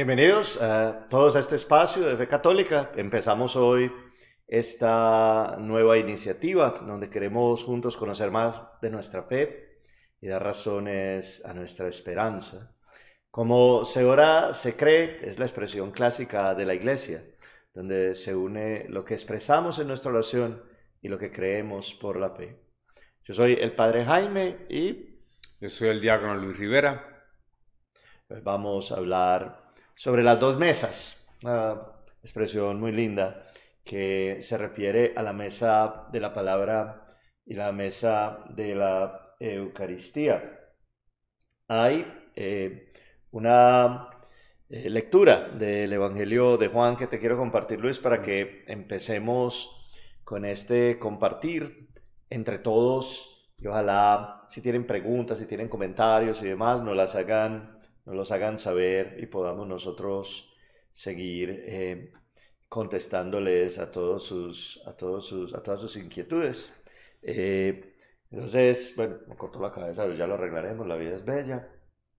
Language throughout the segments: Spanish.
Bienvenidos a todos a este espacio de Fe Católica. Empezamos hoy esta nueva iniciativa donde queremos juntos conocer más de nuestra fe y dar razones a nuestra esperanza. Como se ora, se cree, es la expresión clásica de la iglesia, donde se une lo que expresamos en nuestra oración y lo que creemos por la fe. Yo soy el Padre Jaime y... Yo soy el diácono Luis Rivera. Vamos a hablar sobre las dos mesas, una expresión muy linda que se refiere a la mesa de la palabra y la mesa de la Eucaristía. Hay eh, una eh, lectura del Evangelio de Juan que te quiero compartir, Luis, para que empecemos con este compartir entre todos y ojalá si tienen preguntas, si tienen comentarios y demás, nos las hagan nos los hagan saber y podamos nosotros seguir eh, contestándoles a todos sus, a todos sus, a todas sus inquietudes. Eh, entonces, bueno, me cortó la cabeza, ya lo arreglaremos, la vida es bella.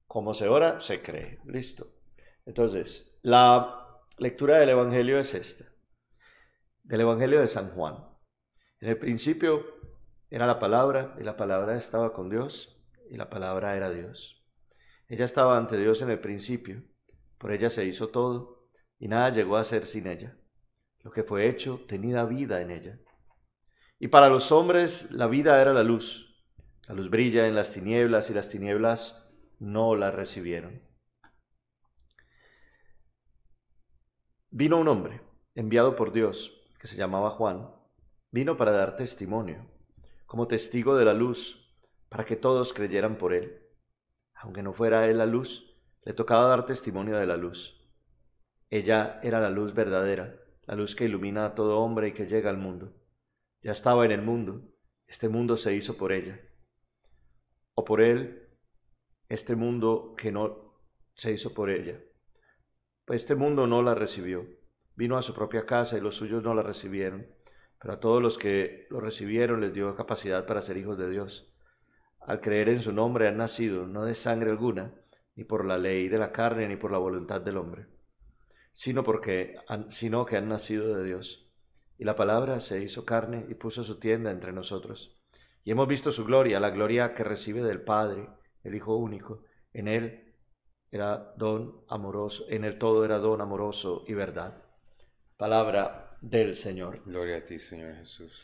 Como se ora, se cree. Listo. Entonces, la lectura del Evangelio es esta. Del Evangelio de San Juan. En el principio era la palabra y la palabra estaba con Dios y la palabra era Dios. Ella estaba ante Dios en el principio, por ella se hizo todo, y nada llegó a ser sin ella. Lo que fue hecho tenía vida en ella. Y para los hombres la vida era la luz. La luz brilla en las tinieblas y las tinieblas no la recibieron. Vino un hombre, enviado por Dios, que se llamaba Juan. Vino para dar testimonio, como testigo de la luz, para que todos creyeran por él aunque no fuera él la luz, le tocaba dar testimonio de la luz. Ella era la luz verdadera, la luz que ilumina a todo hombre y que llega al mundo. Ya estaba en el mundo, este mundo se hizo por ella. O por él, este mundo que no se hizo por ella. Pues este mundo no la recibió. Vino a su propia casa y los suyos no la recibieron, pero a todos los que lo recibieron les dio capacidad para ser hijos de Dios al creer en su nombre han nacido no de sangre alguna, ni por la ley de la carne, ni por la voluntad del hombre, sino, porque sino que han nacido de Dios. Y la palabra se hizo carne y puso su tienda entre nosotros. Y hemos visto su gloria, la gloria que recibe del Padre, el Hijo único. En él era don amoroso, en él todo era don amoroso y verdad. Palabra del Señor. Gloria a ti, Señor Jesús.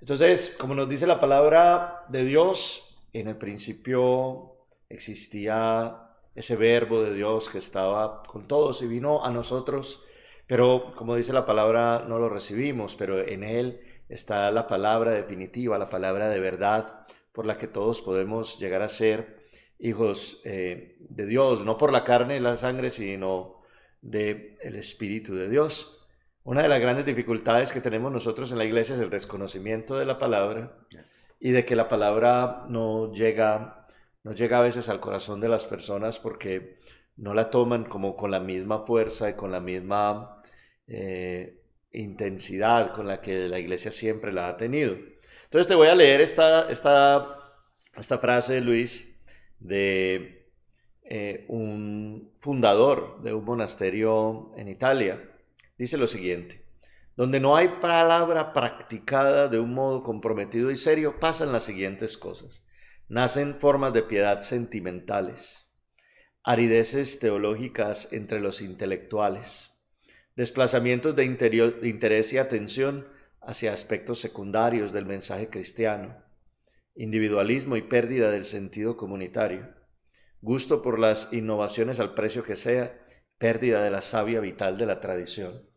Entonces, como nos dice la palabra de Dios, en el principio existía ese verbo de Dios que estaba con todos y vino a nosotros, pero como dice la palabra, no lo recibimos, pero en Él está la palabra definitiva, la palabra de verdad, por la que todos podemos llegar a ser hijos eh, de Dios, no por la carne y la sangre, sino del el Espíritu de Dios. Una de las grandes dificultades que tenemos nosotros en la iglesia es el desconocimiento de la palabra y de que la palabra no llega, no llega a veces al corazón de las personas porque no la toman como con la misma fuerza y con la misma eh, intensidad con la que la iglesia siempre la ha tenido. Entonces te voy a leer esta, esta, esta frase, Luis, de eh, un fundador de un monasterio en Italia. Dice lo siguiente. Donde no hay palabra practicada de un modo comprometido y serio, pasan las siguientes cosas. Nacen formas de piedad sentimentales, arideces teológicas entre los intelectuales, desplazamientos de, interés y atención hacia aspectos secundarios del mensaje cristiano, individualismo y pérdida del sentido comunitario, gusto por las innovaciones al precio que sea, pérdida de la savia vital de la tradición.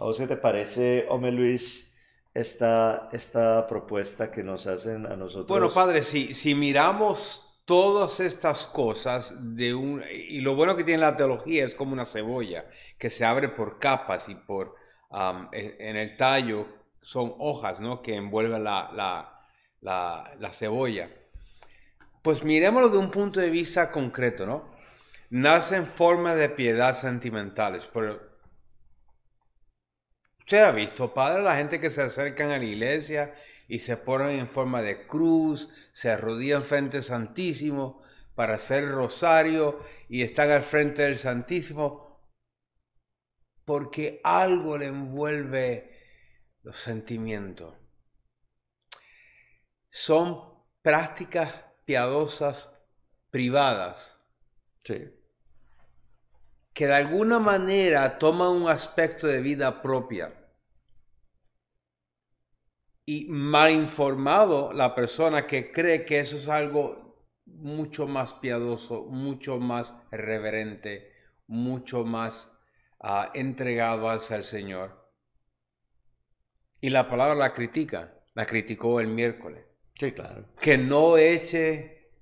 ¿A qué te parece, Ome Luis, esta, esta propuesta que nos hacen a nosotros? Bueno, padre, si, si miramos todas estas cosas de un... Y lo bueno que tiene la teología es como una cebolla que se abre por capas y por... en el tallo son hojas, ¿no? Que envuelven la, la, la, la cebolla. Pues miremoslo de un punto de vista concreto, ¿no? Nacen formas de piedad sentimentales, pero Usted ha visto, Padre, la gente que se acercan a la iglesia y se ponen en forma de cruz, se arrodillan frente al Santísimo para hacer rosario y están al frente del Santísimo porque algo le envuelve los sentimientos. Son prácticas piadosas privadas. Que de alguna manera toman un aspecto de vida propia. Y mal informado la persona que cree que eso es algo mucho más piadoso, mucho más reverente, mucho más ah, entregado hacia el Señor. Y la palabra la critica, la criticó el miércoles. Sí, claro. Que no eche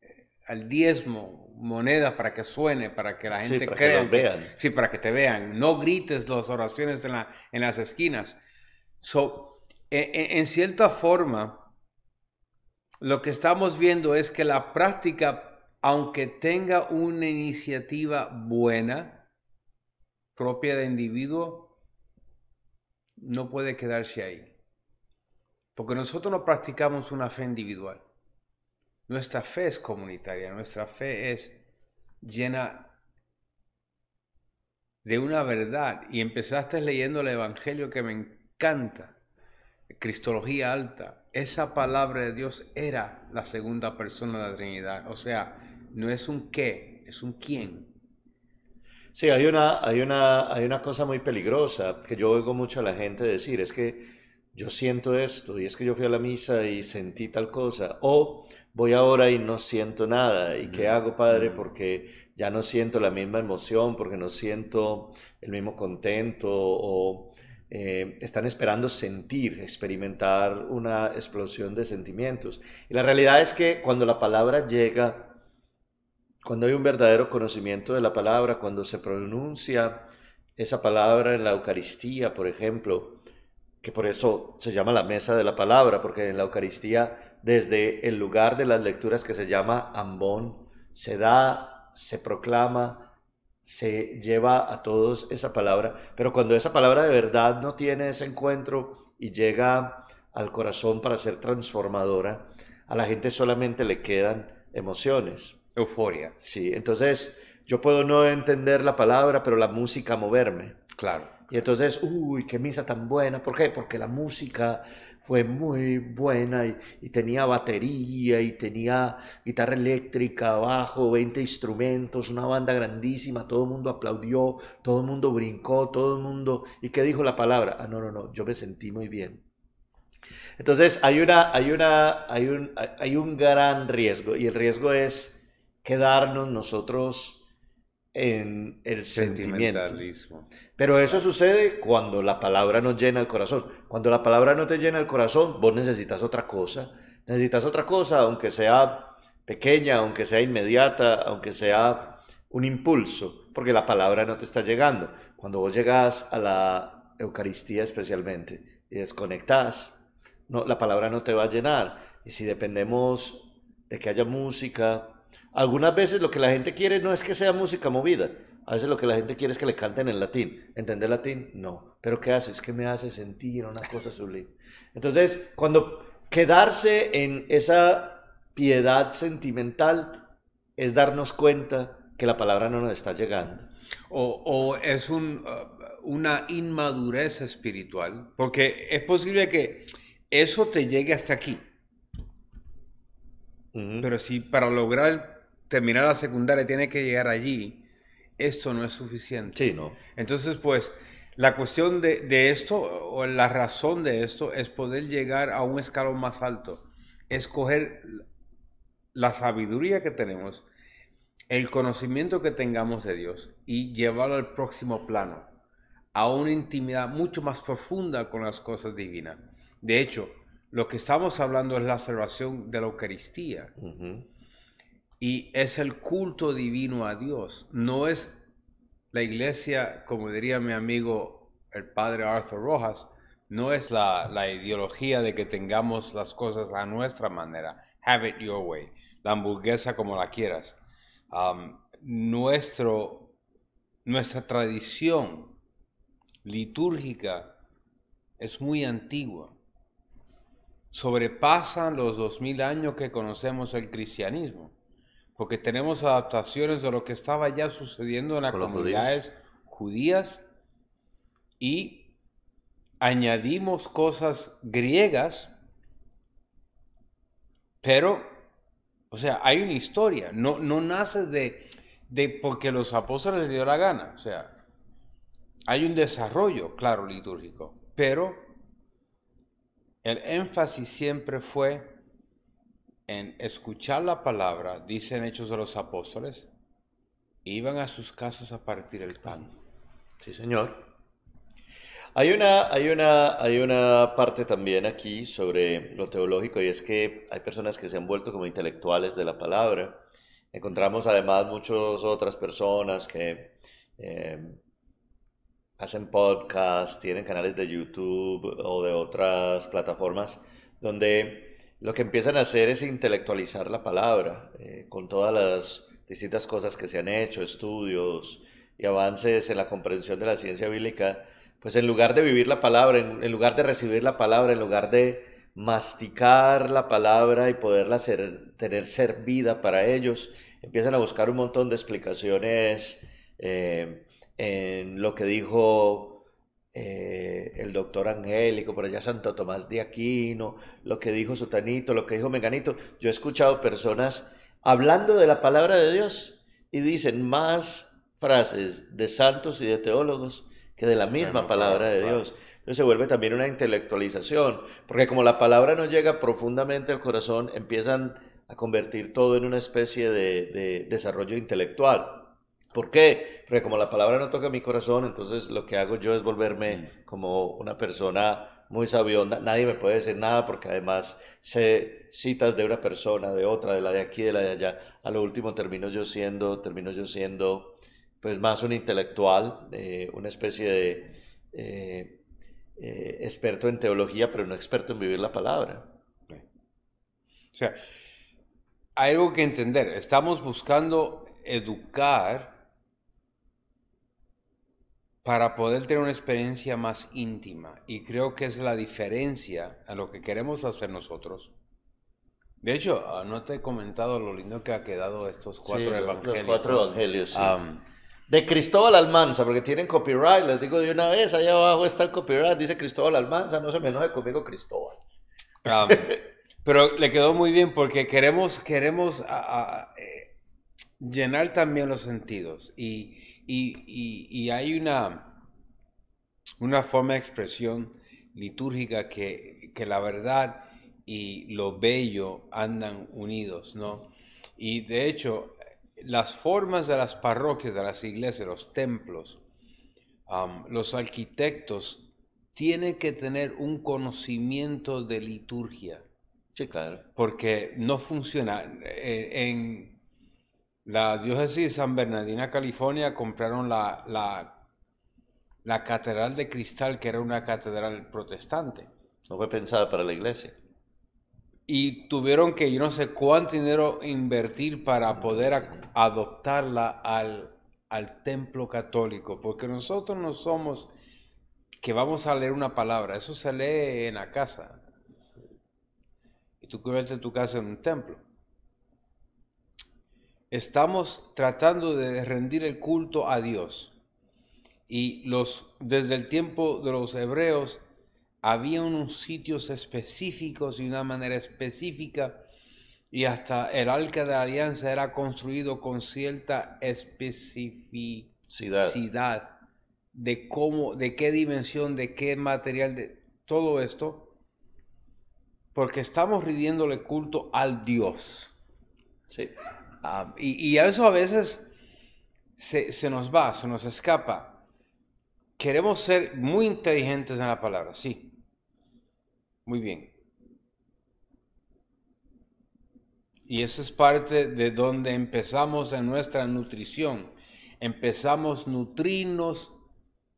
eh, al diezmo monedas para que suene, para que la gente crea. Que vean. sí, para que te vean. No grites las oraciones en, la, en las esquinas. So, e, e, en cierta forma, lo que estamos viendo es que la práctica, aunque tenga una iniciativa buena, propia de individuo, no puede quedarse ahí. Porque nosotros no practicamos una fe individual. Nuestra fe es comunitaria, nuestra fe es llena de una verdad. Y empezaste leyendo el Evangelio que me encanta, Cristología alta. Esa palabra de Dios era la segunda persona de la Trinidad. O sea, no es un qué, es un quién. Sí, hay una, hay una, hay una cosa muy peligrosa que yo oigo mucho a la gente decir, es que yo siento esto y es que yo fui a la misa y sentí tal cosa, o voy ahora y no siento nada, ¿y qué hago, Padre? Porque ya no siento la misma emoción, porque no siento el mismo contento, o eh, están esperando sentir, experimentar una explosión de sentimientos. Y la realidad es que cuando la palabra llega, cuando hay un verdadero conocimiento de la palabra, cuando se pronuncia esa palabra en la Eucaristía, por ejemplo, que por eso se llama la mesa de la palabra, porque en la Eucaristía, desde el lugar de las lecturas que se llama ambón, se da, se proclama, se lleva a todos esa palabra, pero cuando esa palabra de verdad no tiene ese encuentro y llega al corazón para ser transformadora, a la gente solamente le quedan emociones. Euforia. Sí, entonces yo puedo no entender la palabra, pero la música moverme. Claro. Y entonces, uy, qué misa tan buena. ¿Por qué? Porque la música fue muy buena y, tenía batería y tenía guitarra eléctrica, bajo, 20 instrumentos, una banda grandísima, todo el mundo aplaudió, todo el mundo brincó, todo el mundo... ¿Y qué dijo la palabra? Ah, no, no, no, yo me sentí muy bien. Entonces hay, una, hay, una, hay, un, hay un gran riesgo y el riesgo es quedarnos nosotros en el sentimiento. Pero eso sucede cuando la palabra no llena el corazón. Cuando la palabra no te llena el corazón, vos necesitas otra cosa. Necesitas otra cosa, aunque sea pequeña, aunque sea inmediata, aunque sea un impulso, porque la palabra no te está llegando. Cuando vos llegas a la Eucaristía especialmente y desconectas, no, la palabra no te va a llenar. Y si dependemos de que haya música, algunas veces lo que la gente quiere no es que sea música movida. A veces lo que la gente quiere es que le canten en latín. ¿Entender latín? No. Pero ¿qué hace? Es que me hace sentir una cosa sublime. Entonces, cuando quedarse en esa piedad sentimental es darnos cuenta que la palabra no nos está llegando. O, es un, uh, una inmadurez espiritual, porque es posible que eso te llegue hasta aquí. Pero si para lograr terminar la secundaria tiene que llegar allí, esto no es suficiente. Sí, no. Entonces, pues, la cuestión de, esto, o la razón de esto, es poder llegar a un escalón más alto. Escoger la sabiduría que tenemos, el conocimiento que tengamos de Dios y llevarlo al próximo plano, a una intimidad mucho más profunda con las cosas divinas. De hecho, lo que estamos hablando es la observación de la Eucaristía. Y es el culto divino a Dios. No es la iglesia, como diría mi amigo el padre Arthur Rojas, no es la, ideología de que tengamos las cosas a nuestra manera. Have it your way. La hamburguesa como la quieras. Um, nuestro, nuestra tradición litúrgica es muy antigua. Sobrepasan los dos mil años que conocemos el cristianismo porque tenemos adaptaciones de lo que estaba ya sucediendo en las comunidades judías y añadimos cosas griegas, pero, o sea, hay una historia, no, no nace de, de porque los apóstoles les dio la gana, o sea, hay un desarrollo, claro, litúrgico, pero el énfasis siempre fue en escuchar la palabra, dicen Hechos de los Apóstoles, iban a sus casas a partir el pan. Sí, señor. Hay una, hay, una, hay una parte también aquí sobre lo teológico y es que hay personas que se han vuelto como intelectuales de la palabra. Encontramos además muchas otras personas que eh, hacen podcasts, tienen canales de YouTube o de otras plataformas donde lo que empiezan a hacer es intelectualizar la palabra eh, con todas las distintas cosas que se han hecho, estudios y avances en la comprensión de la ciencia bíblica, pues en lugar de vivir la palabra, en, lugar de recibir la palabra, en lugar de masticar la palabra y poderla ser, tener servida para ellos, empiezan a buscar un montón de explicaciones eh, en lo que dijo eh, el doctor Angélico, por allá Santo Tomás de Aquino, lo que dijo Sotanito, lo que dijo Meganito. Yo he escuchado personas hablando de la palabra de Dios y dicen más frases de santos y de teólogos que de la misma palabra de Dios. Entonces se vuelve también una intelectualización, porque como la palabra no llega profundamente al corazón, empiezan a convertir todo en una especie de desarrollo intelectual. ¿Por qué? Porque como la palabra no toca mi corazón, entonces lo que hago yo es volverme mm. como una persona muy sabionda. Nadie me puede decir nada porque además sé citas de una persona, de otra, de la de aquí, de la de allá. A lo último termino yo siendo, termino yo siendo pues más un intelectual, eh, una especie de eh, eh, experto en teología, pero no experto en vivir la palabra. O sea, hay algo que entender. Estamos buscando educar para poder tener una experiencia más íntima. Y creo que es la diferencia a lo que queremos hacer nosotros. De hecho, ah, no te he comentado lo lindo que ha quedado estos cuatro evangelios. Los cuatro evangelios. de Cristóbal Almanza, porque tienen copyright, les digo de una vez, allá abajo está el copyright, dice Cristóbal Almanza, no se me enoje conmigo Cristóbal. pero le quedó muy bien porque queremos, queremos eh, llenar también los sentidos y y, hay una, una forma de expresión litúrgica que, la verdad y lo bello andan unidos, ¿no? Y de hecho, las formas de las parroquias, de las iglesias, los templos, los arquitectos tienen que tener un conocimiento de liturgia. Sí, claro. Porque no funciona. Eh, en, la diócesis de San Bernardino, California, compraron la, la, Catedral de Cristal, que era una catedral protestante. No fue pensada para la iglesia. Y tuvieron que, yo no sé cuánto dinero invertir para poder adoptarla al, al templo católico, porque nosotros no somos que vamos a leer una palabra, eso se lee en la casa. Y tú conviertes tu casa en un templo estamos tratando de rendir el culto a Dios. Y los, desde el tiempo de los hebreos había unos sitios específicos y una manera específica y hasta el arca de alianza era construido con cierta especificidad de cómo, de qué dimensión, de qué material, de todo esto, porque estamos rindiéndole culto al Dios. Sí. Ah, y, eso a veces se, nos va, se nos escapa. Queremos ser muy inteligentes en la palabra, sí. Muy bien. Y esa es parte de donde empezamos en nuestra nutrición. Empezamos nutrirnos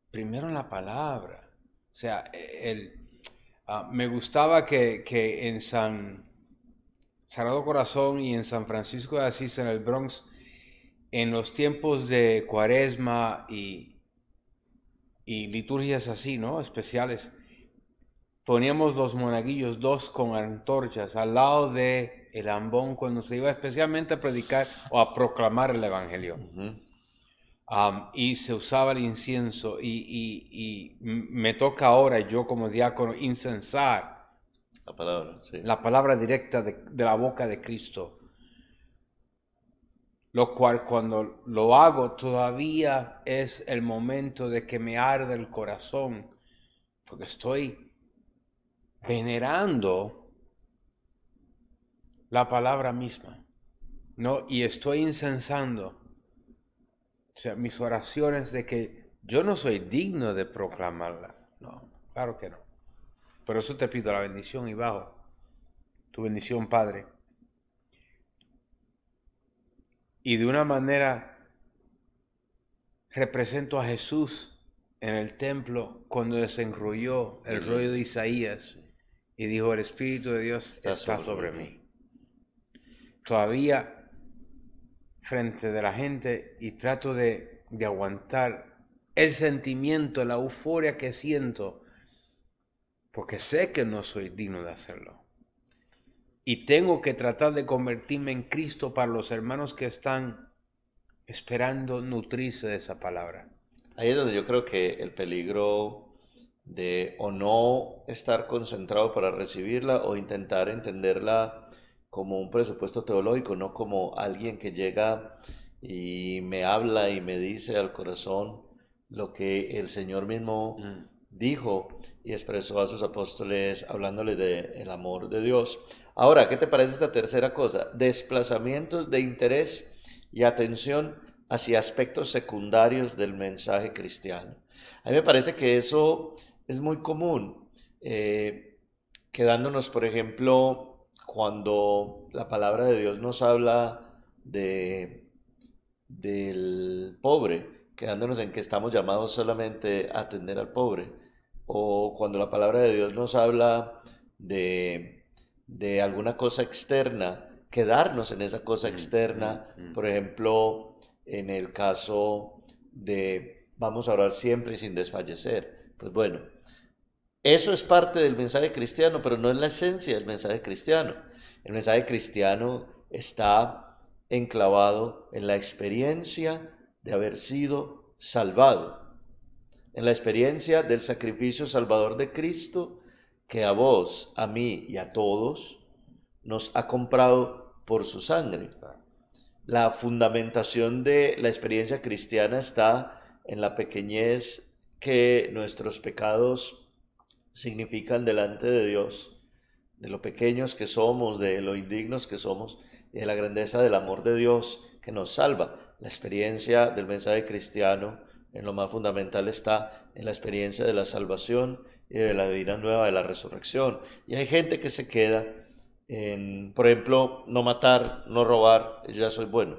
primero en la palabra. O sea, el, ah, me gustaba que, que en San Sagrado Corazón y en San Francisco de Asís, en el Bronx, en los tiempos de cuaresma y, y liturgias así, ¿no? Especiales, poníamos los monaguillos, dos con antorchas, al lado de el ambón cuando se iba especialmente a predicar o a proclamar el Evangelio. um, y se usaba el incienso y, y- me toca ahora yo como diácono incensar La palabra, la palabra directa de, de la boca de Cristo. Lo cual cuando lo hago todavía es el momento de que me arde el corazón, porque estoy venerando la palabra misma, ¿no? Y estoy incensando, mis oraciones de que yo no soy digno de proclamarla, no, claro que no. Por eso te pido la bendición y bajo tu bendición, Padre. Y de una manera represento a Jesús en el templo cuando desenrolló el rollo de Isaías y dijo, el Espíritu de Dios Está está, sobre sobre mí". mí. Todavía frente de la gente y trato de, de aguantar el sentimiento, la euforia que siento, porque sé que no soy digno de hacerlo. Y tengo que tratar de convertirme en Cristo para los hermanos que están esperando nutrirse de esa palabra. Ahí es donde yo creo que el peligro de o no estar concentrado para recibirla o intentar entenderla como un presupuesto teológico, no como alguien que llega y me habla y me dice al corazón lo que el Señor mismo Mm. dijo y expresó a sus apóstoles hablándoles del amor de Dios. Ahora, ¿qué te parece esta tercera cosa? Desplazamientos de interés y atención hacia aspectos secundarios del mensaje cristiano. A mí me parece que eso es muy común, eh, quedándonos, por ejemplo, cuando la palabra de Dios nos habla de, del pobre, quedándonos en que estamos llamados solamente a atender al pobre, o cuando la palabra de Dios nos habla de, de alguna cosa externa, quedarnos en esa cosa Mm, externa, mm, mm. por ejemplo, en el caso de vamos a orar siempre y sin desfallecer. Pues bueno, eso es parte del mensaje cristiano, pero no es la esencia del mensaje cristiano. El mensaje cristiano está enclavado en la experiencia de haber sido salvado, en la experiencia del sacrificio salvador de Cristo que a vos, a mí y a todos nos ha comprado por su sangre. La fundamentación de la experiencia cristiana está en la pequeñez que nuestros pecados significan delante de Dios, de lo pequeños que somos, de lo indignos que somos, y de la grandeza del amor de Dios que nos salva. La experiencia del mensaje cristiano en lo más fundamental está en la experiencia de la salvación y de la vida nueva de la resurrección. Y hay gente que se queda en, por ejemplo, no matar, no robar, ya soy bueno.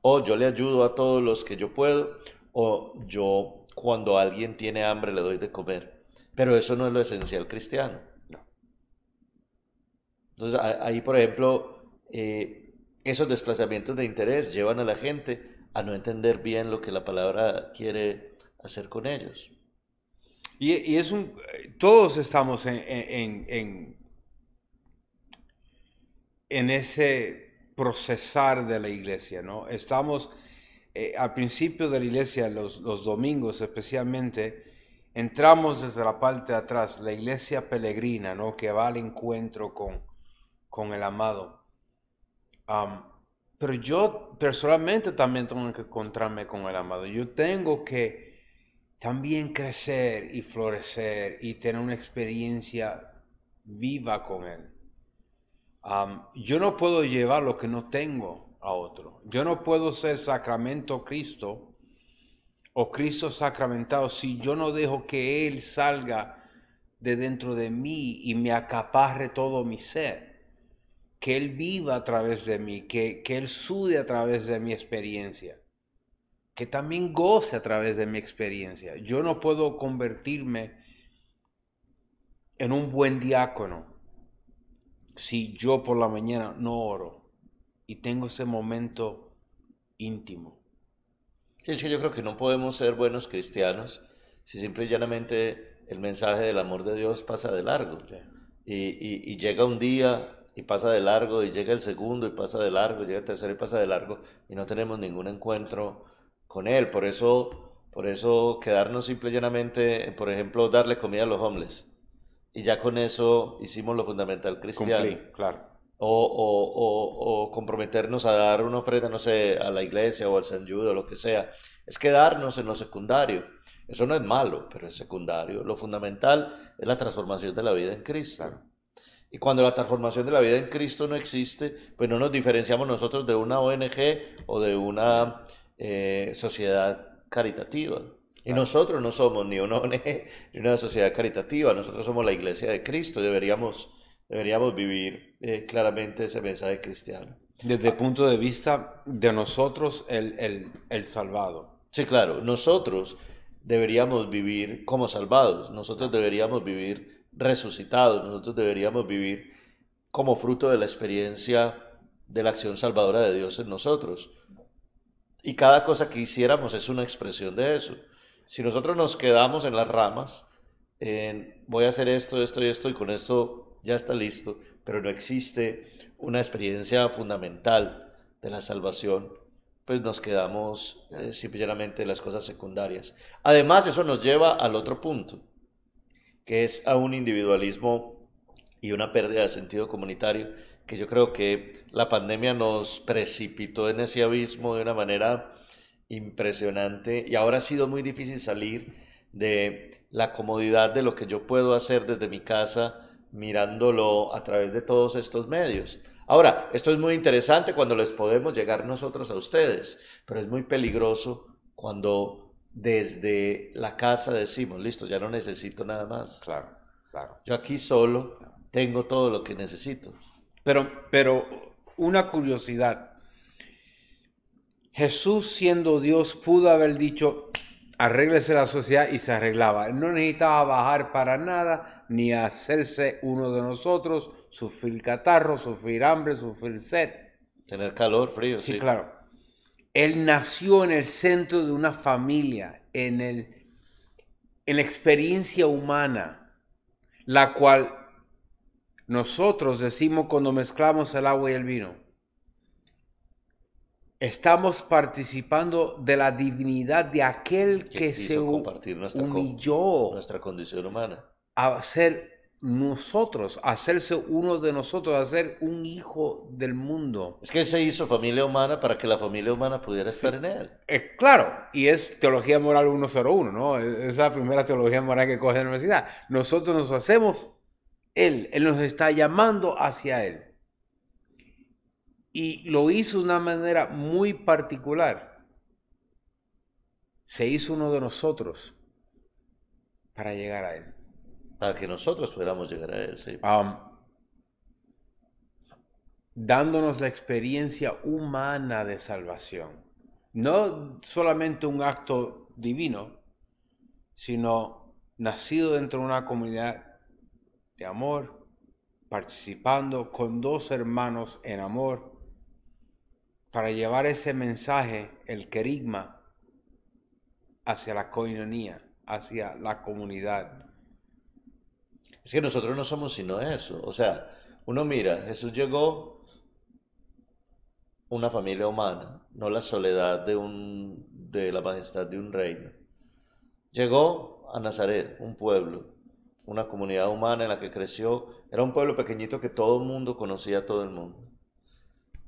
O yo le ayudo a todos los que yo puedo, o yo cuando alguien tiene hambre le doy de comer. Pero eso no es lo esencial cristiano. Entonces ahí, por ejemplo, eh, esos desplazamientos de interés llevan a la gente a no entender bien lo que la palabra quiere hacer con ellos. Y, es un, todos estamos en, en, en, ese procesar de la iglesia, ¿no? Estamos eh, al principio de la iglesia, los, los domingos especialmente, entramos desde la parte de atrás, la iglesia peregrina, ¿no? Que va al encuentro con, con el amado. Am, pero yo personalmente también tengo que encontrarme con el amado. Yo tengo que también crecer y florecer y tener una experiencia viva con Él. Yo no puedo llevar lo que no tengo a otro. Yo no puedo ser sacramento Cristo o Cristo sacramentado si yo no dejo que Él salga de dentro de mí y me acaparre todo mi ser. Que Él viva a través de mí, que, que Él sude a través de mi experiencia que también goce a través de mi experiencia. Yo no puedo convertirme en un buen diácono si yo por la mañana no oro y tengo ese momento íntimo. Sí, es que yo creo que no podemos ser buenos cristianos si simple y llanamente el mensaje del amor de Dios pasa de largo. Y, y- y llega un día y pasa de largo, y llega el segundo y pasa de largo, y llega el tercero y pasa de largo, y no tenemos ningún encuentro con Él. Por eso, por eso quedarnos simple y llanamente, por ejemplo, darle comida a los homeless. Y ya con eso hicimos lo fundamental cristiano. Cumplí, claro. O, o, o, o, comprometernos a dar una ofrenda, no sé, a la iglesia o al San Judo o lo que sea. Es quedarnos en lo secundario. Eso no es malo, pero es secundario. Lo fundamental es la transformación de la vida en Cristo. Claro. Y cuando la transformación de la vida en Cristo no existe, pues no nos diferenciamos nosotros de una ONG o de una eh, sociedad caritativa. Y Claro. nosotros no somos ni una ONG ni una sociedad caritativa, nosotros somos la iglesia de Cristo deberíamos, deberíamos vivir eh, claramente ese mensaje cristiano. Desde el punto de vista de nosotros, el, el, el salvado. Sí, claro, nosotros deberíamos vivir como salvados, nosotros deberíamos vivir resucitados, nosotros deberíamos vivir como fruto de la experiencia de la acción salvadora de Dios en nosotros. Y cada cosa que hiciéramos es una expresión de eso. Si nosotros nos quedamos en las ramas, en voy a hacer esto, esto y esto, y con esto ya está listo, pero no existe una experiencia fundamental de la salvación, pues nos quedamos eh, simplemente en las cosas secundarias. Además, eso nos lleva al otro punto, que es a un individualismo y una pérdida de sentido comunitario, que yo creo que la pandemia nos precipitó en ese abismo de una manera impresionante y ahora ha sido muy difícil salir de la comodidad de lo que yo puedo hacer desde mi casa mirándolo a través de todos estos medios. Ahora, esto es muy interesante cuando les podemos llegar nosotros a ustedes, pero es muy peligroso cuando desde la casa decimos, listo, ya no necesito nada más. Claro, claro. Yo aquí solo tengo todo lo que necesito. Pero, pero una curiosidad. Jesús siendo Dios pudo haber dicho, arréglese la sociedad y se arreglaba. Él no necesitaba bajar para nada, ni hacerse uno de nosotros, sufrir catarro, sufrir hambre, sufrir sed. Tener calor, frío, Sí, sí. claro. Él nació en el centro de una familia, en, el, en la experiencia humana, la cual nosotros decimos cuando mezclamos el agua y el vino. Estamos participando de la divinidad de aquel Que se humilló Nuestra condición humana. a ser nosotros, hacerse uno de nosotros, a ser un hijo del mundo. Es que se hizo familia humana para que la familia humana pudiera estar en Él. Eh, claro, y es teología moral 101, ¿no? Es la primera teología moral que coge la universidad. Nosotros nos hacemos Él, Él nos está llamando hacia Él. Y lo hizo de una manera muy particular. Se hizo uno de nosotros para llegar a Él. Para que nosotros pudiéramos llegar a Él, dándonos la experiencia humana de salvación. No solamente un acto divino, sino nacido dentro de una comunidad de amor, participando con dos hermanos en amor, para llevar ese mensaje, el querigma, hacia la coinonía, hacia la comunidad. Es que nosotros no somos sino eso. O sea, uno mira, Jesús llegó una familia humana, no la soledad de, un, de la majestad de un reino. Llegó a Nazaret, un pueblo, una comunidad humana en la que creció. Era un pueblo pequeñito que todo el mundo conocía a todo el mundo.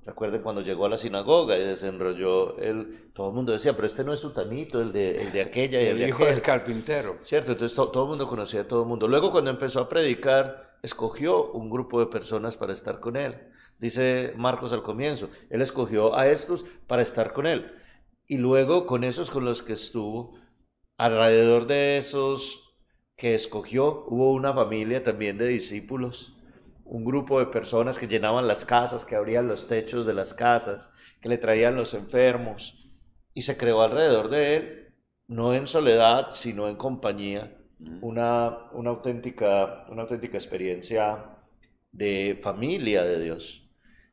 Recuerden cuando llegó a la sinagoga y desenrolló, el, todo el mundo decía, pero este no es sutanito, el de, el de aquella y el, El de hijo aquel". del carpintero. ¿Cierto? Entonces to- todo el mundo conocía a todo el mundo. Luego cuando empezó a predicar, escogió un grupo de personas para estar con él. Dice Marcos al comienzo, él escogió a estos para estar con él. Y luego con esos con los que estuvo, alrededor de esos que escogió, hubo una familia también de discípulos, un grupo de personas que llenaban las casas, que abrían los techos de las casas, que le traían los enfermos. Y se creó alrededor de él no en soledad, sino en compañía, una, una, auténtica, una auténtica experiencia de familia de Dios.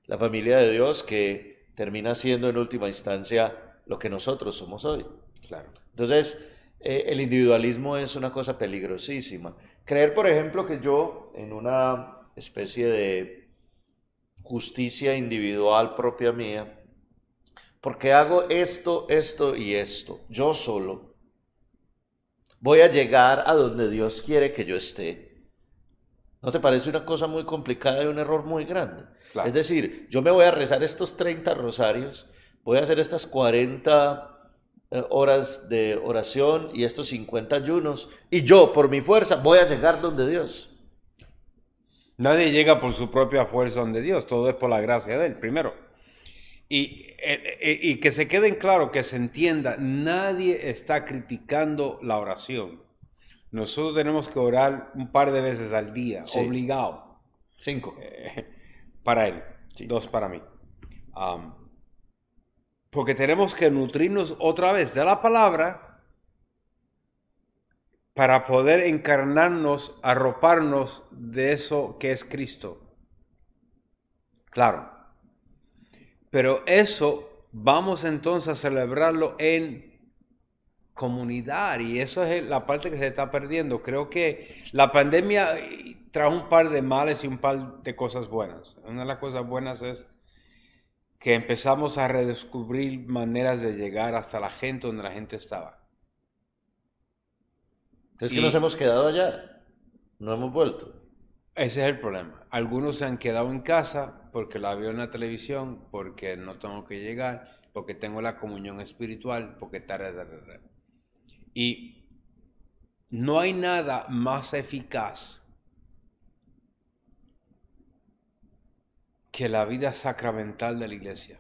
La familia de Dios que termina siendo en última instancia lo que nosotros somos hoy. Claro. Entonces, eh, el individualismo es una cosa peligrosísima. Creer, por ejemplo, que yo en una especie de justicia individual propia mía, porque hago esto, esto y esto, yo solo, voy a llegar a donde Dios quiere que yo esté. ¿No te parece una cosa muy complicada y un error muy grande? Es decir, yo me voy a rezar estos 30 rosarios, voy a hacer estas 40 eh, horas de oración y estos 50 ayunos, y yo, por mi fuerza, voy a llegar donde Dios. Nadie llega por su propia fuerza donde Dios, todo es por la gracia de Él, primero. Y, eh, eh, y, que se queden claro, que se entienda, nadie está criticando la oración. Nosotros tenemos que orar un par de veces al día, obligado. Cinco. para Él, dos para mí. porque tenemos que nutrirnos otra vez de la palabra para poder encarnarnos, arroparnos de eso que es Cristo. Claro. Pero eso vamos entonces a celebrarlo en comunidad y eso es la parte que se está perdiendo. Creo que la pandemia trajo un par de males y un par de cosas buenas. Una de las cosas buenas es que empezamos a redescubrir maneras de llegar hasta la gente donde la gente estaba. Es que nos hemos quedado allá, no hemos vuelto. Ese es el problema. Algunos se han quedado en casa porque la veo en la televisión, porque no tengo que llegar, porque tengo la comunión espiritual, porque tal, Y no hay nada más eficaz que la vida sacramental de la iglesia.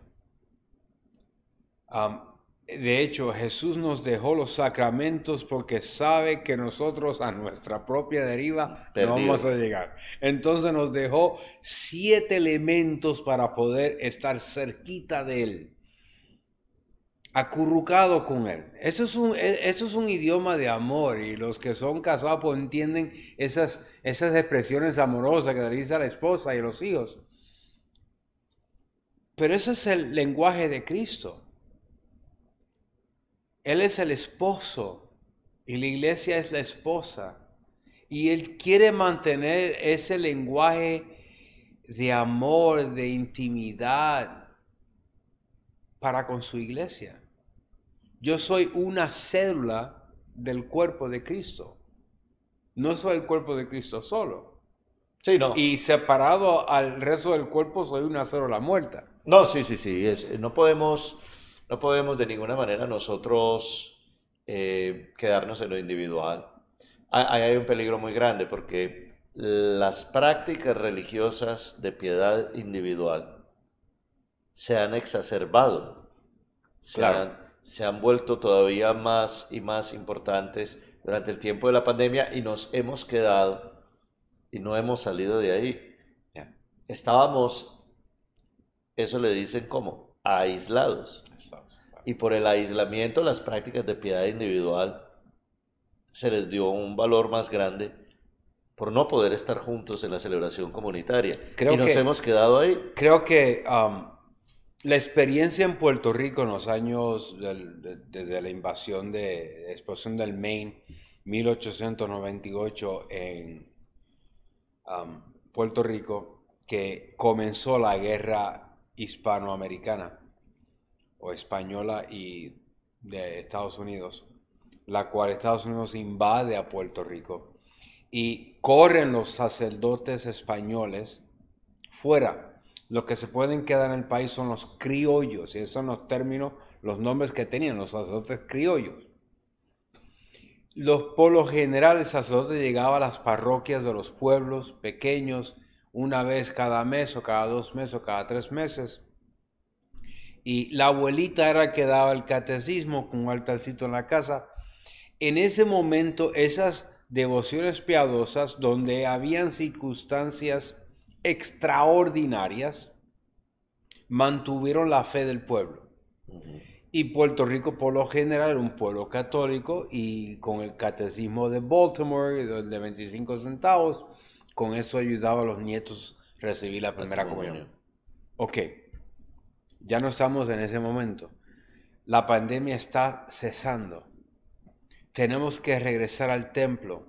De hecho, Jesús nos dejó los sacramentos porque sabe que nosotros a nuestra propia deriva no vamos a llegar. Entonces nos dejó siete elementos para poder estar cerquita de Él, acurrucado con Él. Eso es un, e, es un idioma de amor y los que son casados pues entienden esas, esas expresiones amorosas que le dice a la esposa y a los hijos. Pero ese es el lenguaje de Cristo. Él es el esposo y la iglesia es la esposa. Y Él quiere mantener ese lenguaje de amor, de intimidad para con su iglesia. Yo soy una célula del cuerpo de Cristo. No soy el cuerpo de Cristo solo. Sí, no. Y separado al resto del cuerpo soy una célula muerta. No, sí, sí, sí. no podemos no podemos de ninguna manera nosotros eh, quedarnos en lo individual. Ahí hay un peligro muy grande porque las prácticas religiosas de piedad individual se han exacerbado, se, han, se han vuelto todavía más y más importantes durante el tiempo de la pandemia y nos hemos quedado y no hemos salido de ahí. Estábamos, eso le dicen como, aislados. Y por el aislamiento, las prácticas de piedad individual se les dio un valor más grande por no poder estar juntos en la celebración comunitaria. y nos hemos quedado ahí. Creo que um, la experiencia en Puerto Rico en los años de, la invasión de, explosión del Maine, 1898 en um, Puerto Rico, que comenzó la guerra hispanoamericana o española y de Estados Unidos, la cual Estados Unidos invade a Puerto Rico y corren los sacerdotes españoles fuera. Los que se pueden quedar en el país son los criollos, y esos son los términos, los nombres que tenían los sacerdotes criollos. Los, por lo general, el sacerdote llegaba a las parroquias de los pueblos pequeños una vez cada mes o cada dos meses o cada tres meses y la abuelita era que daba el catecismo con un altarcito en la casa. En ese momento, esas devociones piadosas donde habían circunstancias extraordinarias mantuvieron la fe del pueblo. Y Puerto Rico por lo general era un pueblo católico y con el catecismo de Baltimore, de 25 centavos, con eso ayudaba a los nietos a recibir la primera comunión. Ok. Ya no estamos en ese momento. La pandemia está cesando. Tenemos que regresar al templo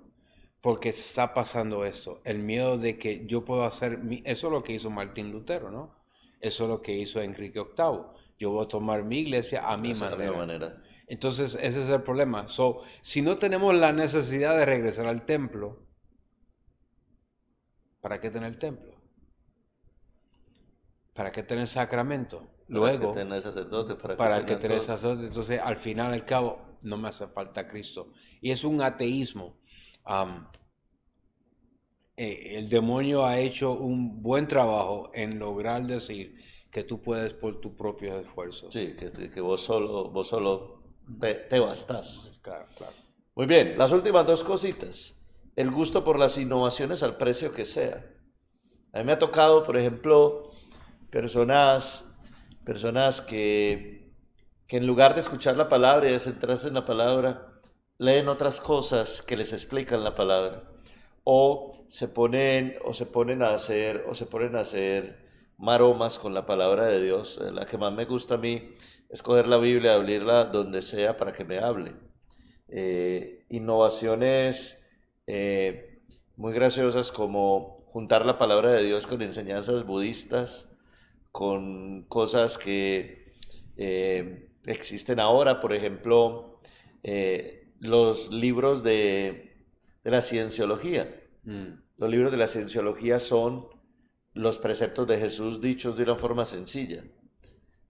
porque está pasando esto. El miedo de que yo puedo hacer... Eso es lo que hizo Martín Lutero, ¿no? Eso es lo que hizo Enrique VIII. yo voy a tomar mi iglesia a mi manera. manera. Entonces, ese es el problema. So, si no tenemos la necesidad de regresar al templo, ¿para qué tener templo? ¿Para qué tener sacramento? Luego, Para que tener sacerdote, para, para que que tener tener todo. sacerdote. Entonces, al final, al cabo, no me hace falta Cristo. Y es un ateísmo. Eh, el demonio ha hecho un buen trabajo en lograr decir que tú puedes por tu propio esfuerzo. Sí, que, que vos solo, vos solo te, te bastás. Claro, claro. Muy bien, las últimas dos cositas. El gusto por las innovaciones al precio que sea. A mí me ha tocado, por ejemplo, personas, personas que, que en lugar de escuchar la palabra y de centrarse en la palabra, leen otras cosas que les explican la palabra. O se ponen, o se ponen a hacer, o se ponen a hacer maromas con la palabra de Dios. Eh, La que más me gusta a mí es coger la Biblia, abrirla donde sea para que me hable eh, innovaciones eh, muy graciosas como juntar la palabra de Dios con enseñanzas budistas, con cosas que eh, existen ahora, por ejemplo, eh, los libros de, de la cienciología. Mm. Los libros de la cienciología son los preceptos de Jesús dichos de una forma sencilla.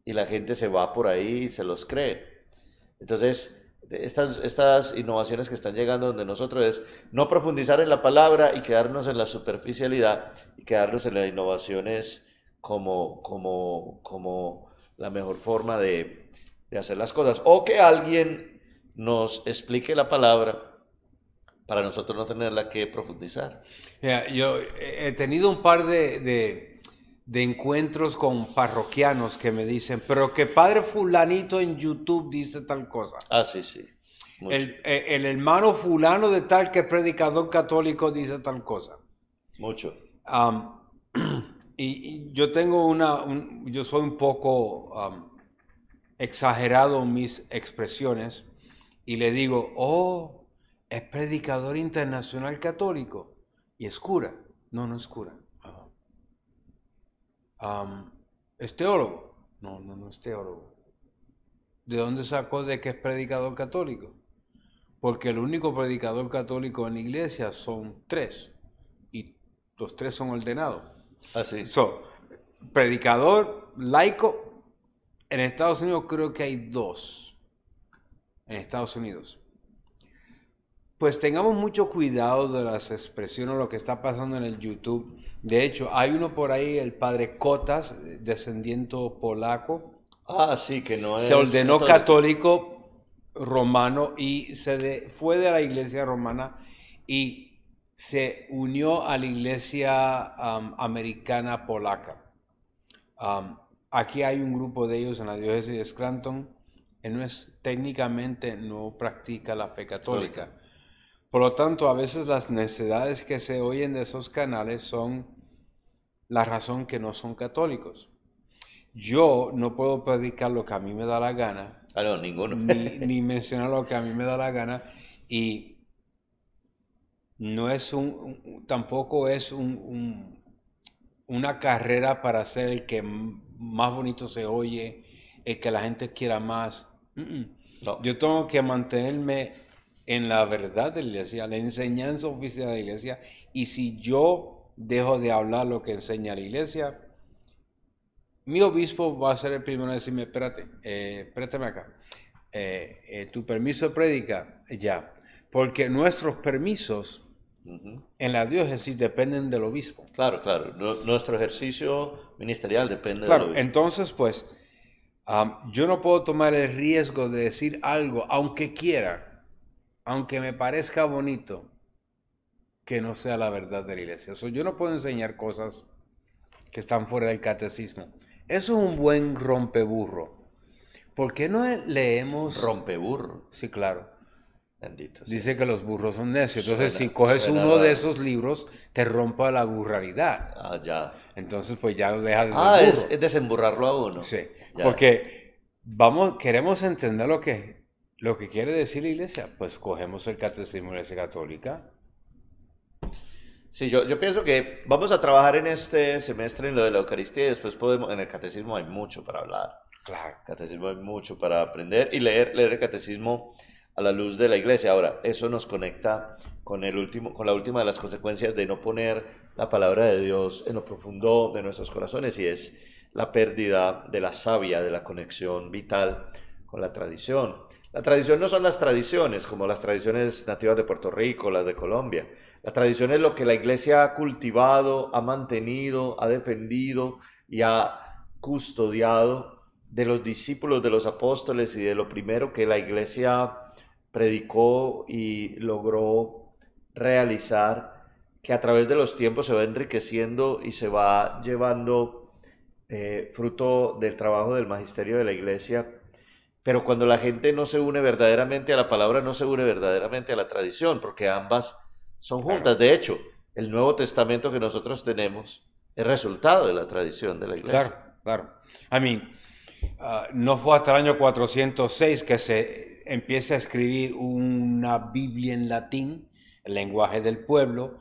Y la gente se va por ahí y se los cree. Entonces, estas, estas innovaciones que están llegando donde nosotros es no profundizar en la palabra y quedarnos en la superficialidad y quedarnos en las innovaciones como, como, como la mejor forma de, de hacer las cosas. O que alguien nos explique la palabra para nosotros no tenerla que profundizar. Mira, yo he tenido un par de, de- de encuentros con parroquianos que me dicen, pero que padre fulanito en YouTube dice tal cosa. Ah, sí, sí. El, eh, el hermano fulano de tal que es predicador católico dice tal cosa. Mucho. Y, y yo tengo una, un- yo soy un poco exagerado en mis expresiones y le digo, oh, es predicador internacional católico y es cura. No, no es cura. Ah. Am, ¿Es teólogo? No, no, no es teólogo. ¿De dónde sacó de que es predicador católico? Porque el único predicador católico en la iglesia son tres y los tres son ordenados. Ah, sí. So, predicador laico, en Estados Unidos creo que hay dos. En Estados Unidos. Pues tengamos mucho cuidado de las expresiones, lo que está pasando en el YouTube. De hecho, hay uno por ahí, el padre Cotas, descendiente polaco, Ah, sí, que no es se ordenó católico. católico romano y se de- fue de la iglesia romana y se unió a la iglesia am, americana polaca. Aquí hay un grupo de ellos en la diócesis de Scranton que no es técnicamente no practica la fe católica. Por lo tanto, a veces las necesidades que se oyen de esos canales son la razón que no son católicos. Yo no puedo predicar lo que a mí me da la gana, Ah, no, ninguno. ni, ni mencionar lo que a mí me da la gana, y no es un, un- tampoco es un- un- una carrera para ser el que más bonito se oye, el que la gente quiera más. Mm, mm. No. Yo tengo que mantenerme en la verdad de la iglesia, la enseñanza oficial de la iglesia, y si yo dejo de hablar lo que enseña la iglesia, mi obispo va a ser el primero en decirme, espérate, eh, acá, Eh, eh, tu permiso de prédica, ya, porque nuestros permisos en la diócesis dependen del obispo. Claro, claro. Nu- nuestro ejercicio ministerial depende Claro, de lo entonces pues yo no puedo tomar el riesgo de decir algo, aunque quiera, aunque me parezca bonito, que no sea la verdad de la iglesia. So, yo no puedo enseñar cosas que están fuera del catecismo. Eso es un buen rompeburro. ¿Por qué no leemos? Rompeburro. Sí, claro. Bendito. Dice que los burros son necios. Entonces, Suena- si coges uno de esos libros, te rompa la burralidad. Ah, ya. Entonces, pues ya lo dejas de Ah, es, desemburrarlo a uno. Sí, Ya. porque vamos, queremos entender lo que, lo que quiere decir la iglesia. Pues cogemos el catecismo de la iglesia católica. Sí, yo, yo pienso que vamos a trabajar en este semestre en lo de la Eucaristía y después podemos, en el catecismo hay mucho para hablar. Claro. Catecismo hay mucho para aprender y leer, leer el catecismo a la luz de la iglesia. Ahora, eso nos conecta con, el último, con la última de las consecuencias de no poner la palabra de Dios en lo profundo de nuestros corazones y es la pérdida de la savia, de la conexión vital con la tradición. La tradición no son las tradiciones, como las tradiciones nativas de Puerto Rico, las de Colombia. La tradición es lo que la iglesia ha cultivado, ha mantenido, ha defendido y ha custodiado de los discípulos de los apóstoles y de lo primero que la iglesia predicó y logró realizar, que a través de los tiempos se va enriqueciendo y se va llevando eh, fruto del trabajo del magisterio de la iglesia. Pero cuando la gente no se une verdaderamente a la palabra, no se une verdaderamente a la tradición, porque ambas son juntas. De hecho, el Nuevo Testamento que nosotros tenemos es resultado de la tradición de la iglesia. Claro, claro. A mí, ah, no fue hasta el año 406 que se empieza a escribir una Biblia en latín, el lenguaje del pueblo.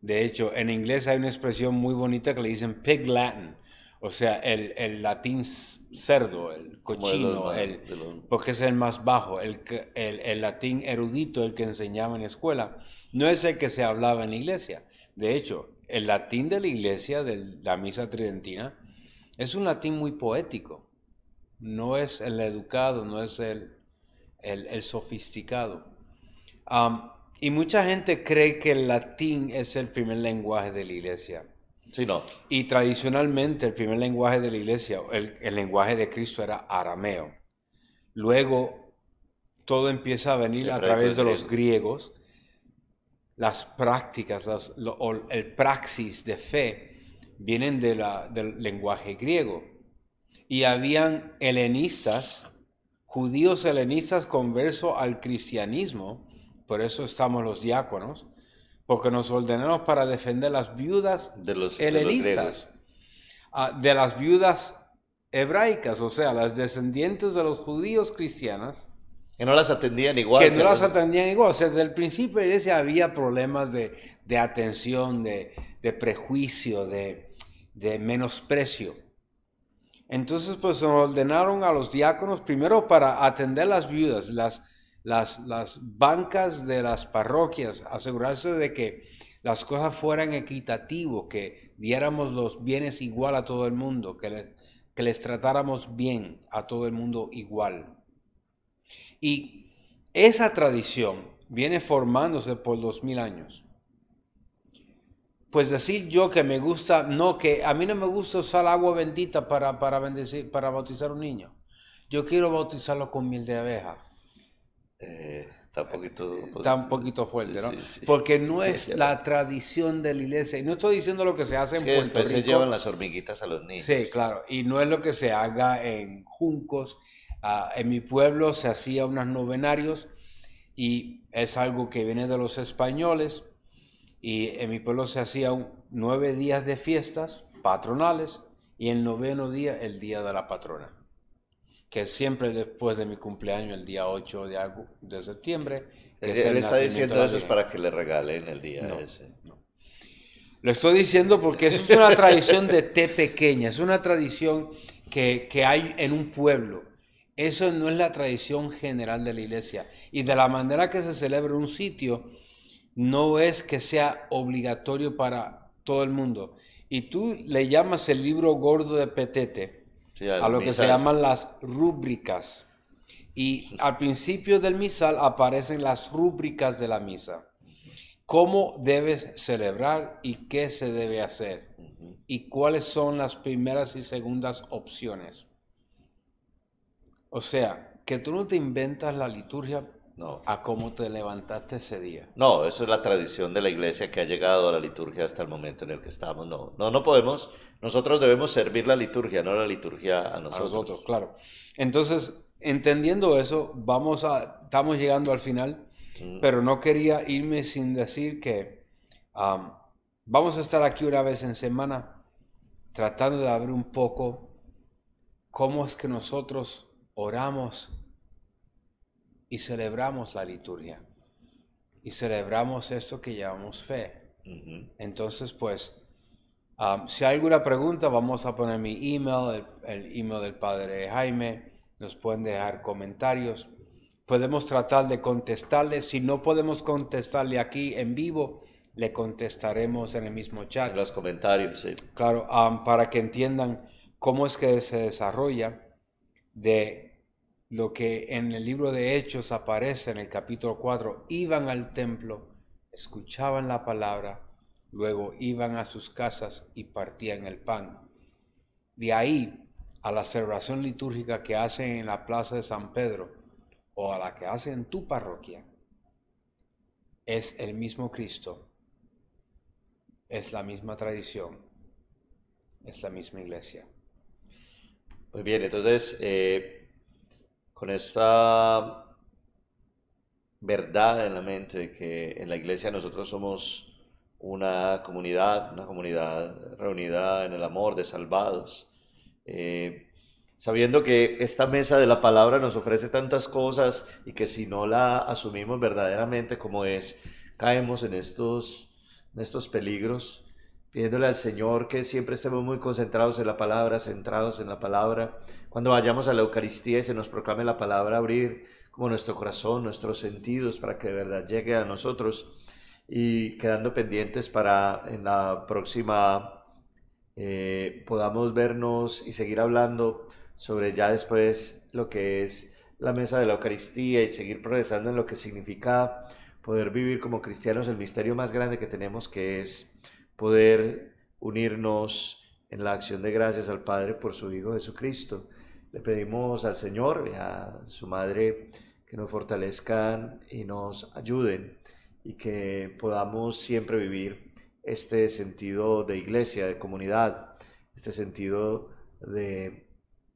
De hecho, en inglés hay una expresión muy bonita que le dicen pig Latin, o sea, el, latín cerdo, el cochino, el, porque es el más bajo, el, el, latín erudito, el que enseñaba en la escuela, no es el que se hablaba en la iglesia. De hecho, el latín de la iglesia, de la misa tridentina, es un latín muy poético. No es el educado, no es el, el, sofisticado. y mucha gente cree que el latín es el primer lenguaje de la iglesia. Sí, no. Y tradicionalmente el primer lenguaje de la iglesia, el, lenguaje de Cristo era arameo. Luego todo empieza a venir a través de los griegos. Las prácticas, el praxis de fe vienen de la, del lenguaje griego. Y habían helenistas judíos helenistas converso al cristianismo, por eso estamos los diáconos, porque nos ordenamos para defender las viudas de los helenistas, ah, de, las viudas hebraicas, o sea, las descendientes de los judíos cristianas. Que no las atendían igual. Que, no las atendían igual. O sea, desde el principio de iglesia había problemas de, atención, de, prejuicio, de, de menosprecio. Entonces, pues ordenaron a los diáconos primero para atender las viudas, las, las, las bancas de las parroquias, asegurarse de que las cosas fueran equitativas, que diéramos los bienes igual a todo el mundo, que, que les tratáramos bien a todo el mundo igual. Y esa tradición viene formándose por dos mil años pues decir yo que me gusta, no, que a mí no me gusta usar agua bendita para, para, bendecir, para bautizar a un niño. Yo quiero bautizarlo con miel de abeja. Eh, está un poquito, está un poquito fuerte, ¿no? Porque no es la tradición de la iglesia. Y no estoy diciendo lo que se hace en Puerto después se llevan las hormiguitas a los niños. Sí, claro. Y no es lo que se haga en Juncos. Ah, en mi pueblo se hacía unos novenarios y es algo que viene de los españoles y en mi pueblo se hacían nueve días de fiestas patronales y el noveno día el día de la patrona, que es siempre después de mi cumpleaños, el día 8 de, de septiembre. Que él, está diciendo eso es para que le regalen el día ese. Lo estoy diciendo porque eso es una tradición de té pequeña, es una tradición que, que hay en un pueblo. Eso no es la tradición general de la iglesia. Y de la manera que se celebra un sitio, no es que sea obligatorio para todo el mundo. Y tú le llamas el libro gordo de Petete a lo que se llaman las rúbricas. Y al principio del misal aparecen las rúbricas de la misa. ¿Cómo debes celebrar y qué se debe hacer? ¿Y cuáles son las primeras y segundas opciones? O sea, que tú no te inventas la liturgia no. a cómo te levantaste ese día. No, eso es la tradición de la iglesia que ha llegado a la liturgia hasta el momento en el que estamos. No, no, no podemos. Nosotros debemos servir la liturgia, no la liturgia a nosotros. claro. Entonces, entendiendo eso, vamos a, estamos llegando al final, mm. pero no quería irme sin decir que vamos a estar aquí una vez en semana tratando de abrir un poco cómo es que nosotros oramos y celebramos la liturgia. Y celebramos esto que llamamos fe. Entonces, pues, Um, si hay alguna pregunta, vamos a poner mi email, el, el email del padre Jaime. Nos pueden dejar comentarios. Podemos tratar de contestarle. Si no podemos contestarle aquí en vivo, le contestaremos en el mismo chat. En los comentarios, sí. Claro, um, para que entiendan cómo es que se desarrolla de lo que en el libro de Hechos aparece en el capítulo 4. Iban al templo, escuchaban la palabra, luego iban a sus casas y partían el pan. De ahí a la celebración litúrgica que hacen en la plaza de San Pedro o a la que hacen en tu parroquia, es el mismo Cristo, es la misma tradición, es la misma iglesia. Muy bien, entonces, eh, con esta verdad en la mente de que en la iglesia nosotros somos una comunidad, una comunidad reunida en el amor de salvados. Eh, sabiendo que esta mesa de la palabra nos ofrece tantas cosas y que si no la asumimos verdaderamente como es, caemos en estos, en estos peligros, pidiéndole al Señor que siempre estemos muy concentrados en la palabra, centrados en la palabra. Cuando vayamos a la Eucaristía y se nos proclame la palabra, abrir como nuestro corazón, nuestros sentidos, para que de verdad llegue a nosotros y quedando pendientes para en la próxima eh, podamos vernos y seguir hablando sobre ya después lo que es la mesa de la Eucaristía y seguir progresando en lo que significa poder vivir como cristianos el misterio más grande que tenemos que es poder unirnos en la acción de gracias al Padre por su Hijo Jesucristo. Le pedimos al Señor y a su Madre que nos fortalezcan y nos ayuden y que podamos siempre vivir este sentido de iglesia, de comunidad, este sentido de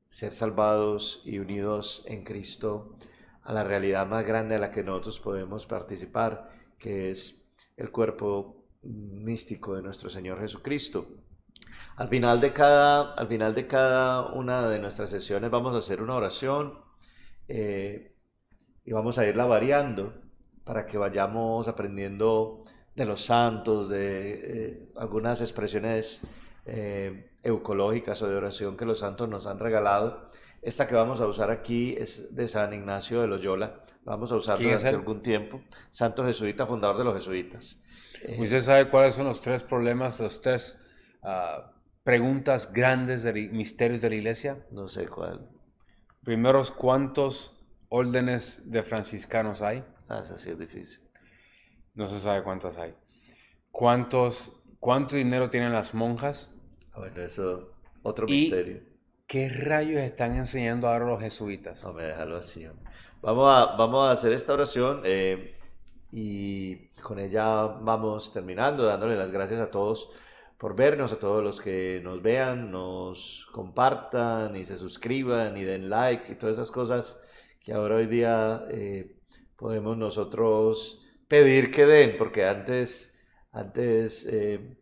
ser salvados y unidos en Cristo a la realidad más grande a la que nosotros podemos participar, que es el cuerpo místico de nuestro Señor Jesucristo. Al final de cada, al final de cada una de nuestras sesiones vamos a hacer una oración eh, y vamos a irla variando para que vayamos aprendiendo de los santos, de eh, algunas expresiones eh, eucológicas o de oración que los santos nos han regalado. Esta que vamos a usar aquí es de San Ignacio de Loyola. Vamos a usar durante algún tiempo. Santo jesuita, fundador de los jesuitas. ¿Usted sabe cuáles son los tres problemas, los tres uh, preguntas grandes de misterios de la iglesia? No sé cuál. Primero, ¿cuántos órdenes de franciscanos hay? Ah, eso sí es difícil. No se sabe cuántos hay. ¿Cuántos, ¿Cuánto dinero tienen las monjas? Bueno, eso otro misterio. ¿Qué rayos están enseñando ahora los jesuitas? No me déjalo así. Vamos a, vamos a hacer esta oración eh, y con ella vamos terminando, dándole las gracias a todos por vernos, a todos los que nos vean, nos compartan y se suscriban y den like y todas esas cosas que ahora hoy día eh, podemos nosotros pedir que den, porque antes, antes eh,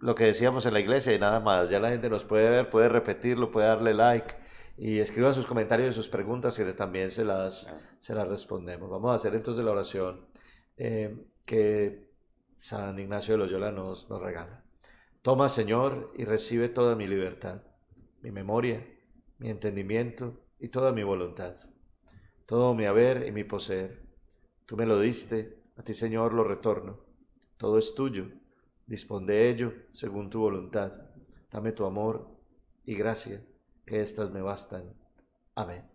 lo que decíamos en la iglesia y nada más, ya la gente nos puede ver, puede repetirlo, puede darle like y escriban sus comentarios y sus preguntas que también se las, se las respondemos. Vamos a hacer entonces la oración eh, que San Ignacio de Loyola nos, nos regala. Toma, Señor, y recibe toda mi libertad, mi memoria, mi entendimiento y toda mi voluntad todo mi haber y mi poseer. Tú me lo diste, a ti Señor lo retorno. Todo es tuyo, dispón de ello según tu voluntad. Dame tu amor y gracia, que éstas me bastan. Amén.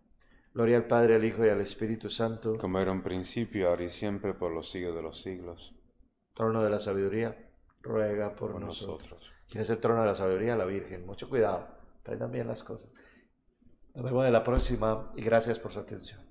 Gloria al Padre, al Hijo y al Espíritu Santo. Como era un principio, ahora y siempre, por los siglos de los siglos. Trono de la sabiduría, ruega por, nosotros. ¿Quién es el trono de la sabiduría? La Virgen. Mucho cuidado, aprendan bien las cosas. Nos vemos en la próxima y gracias por su atención.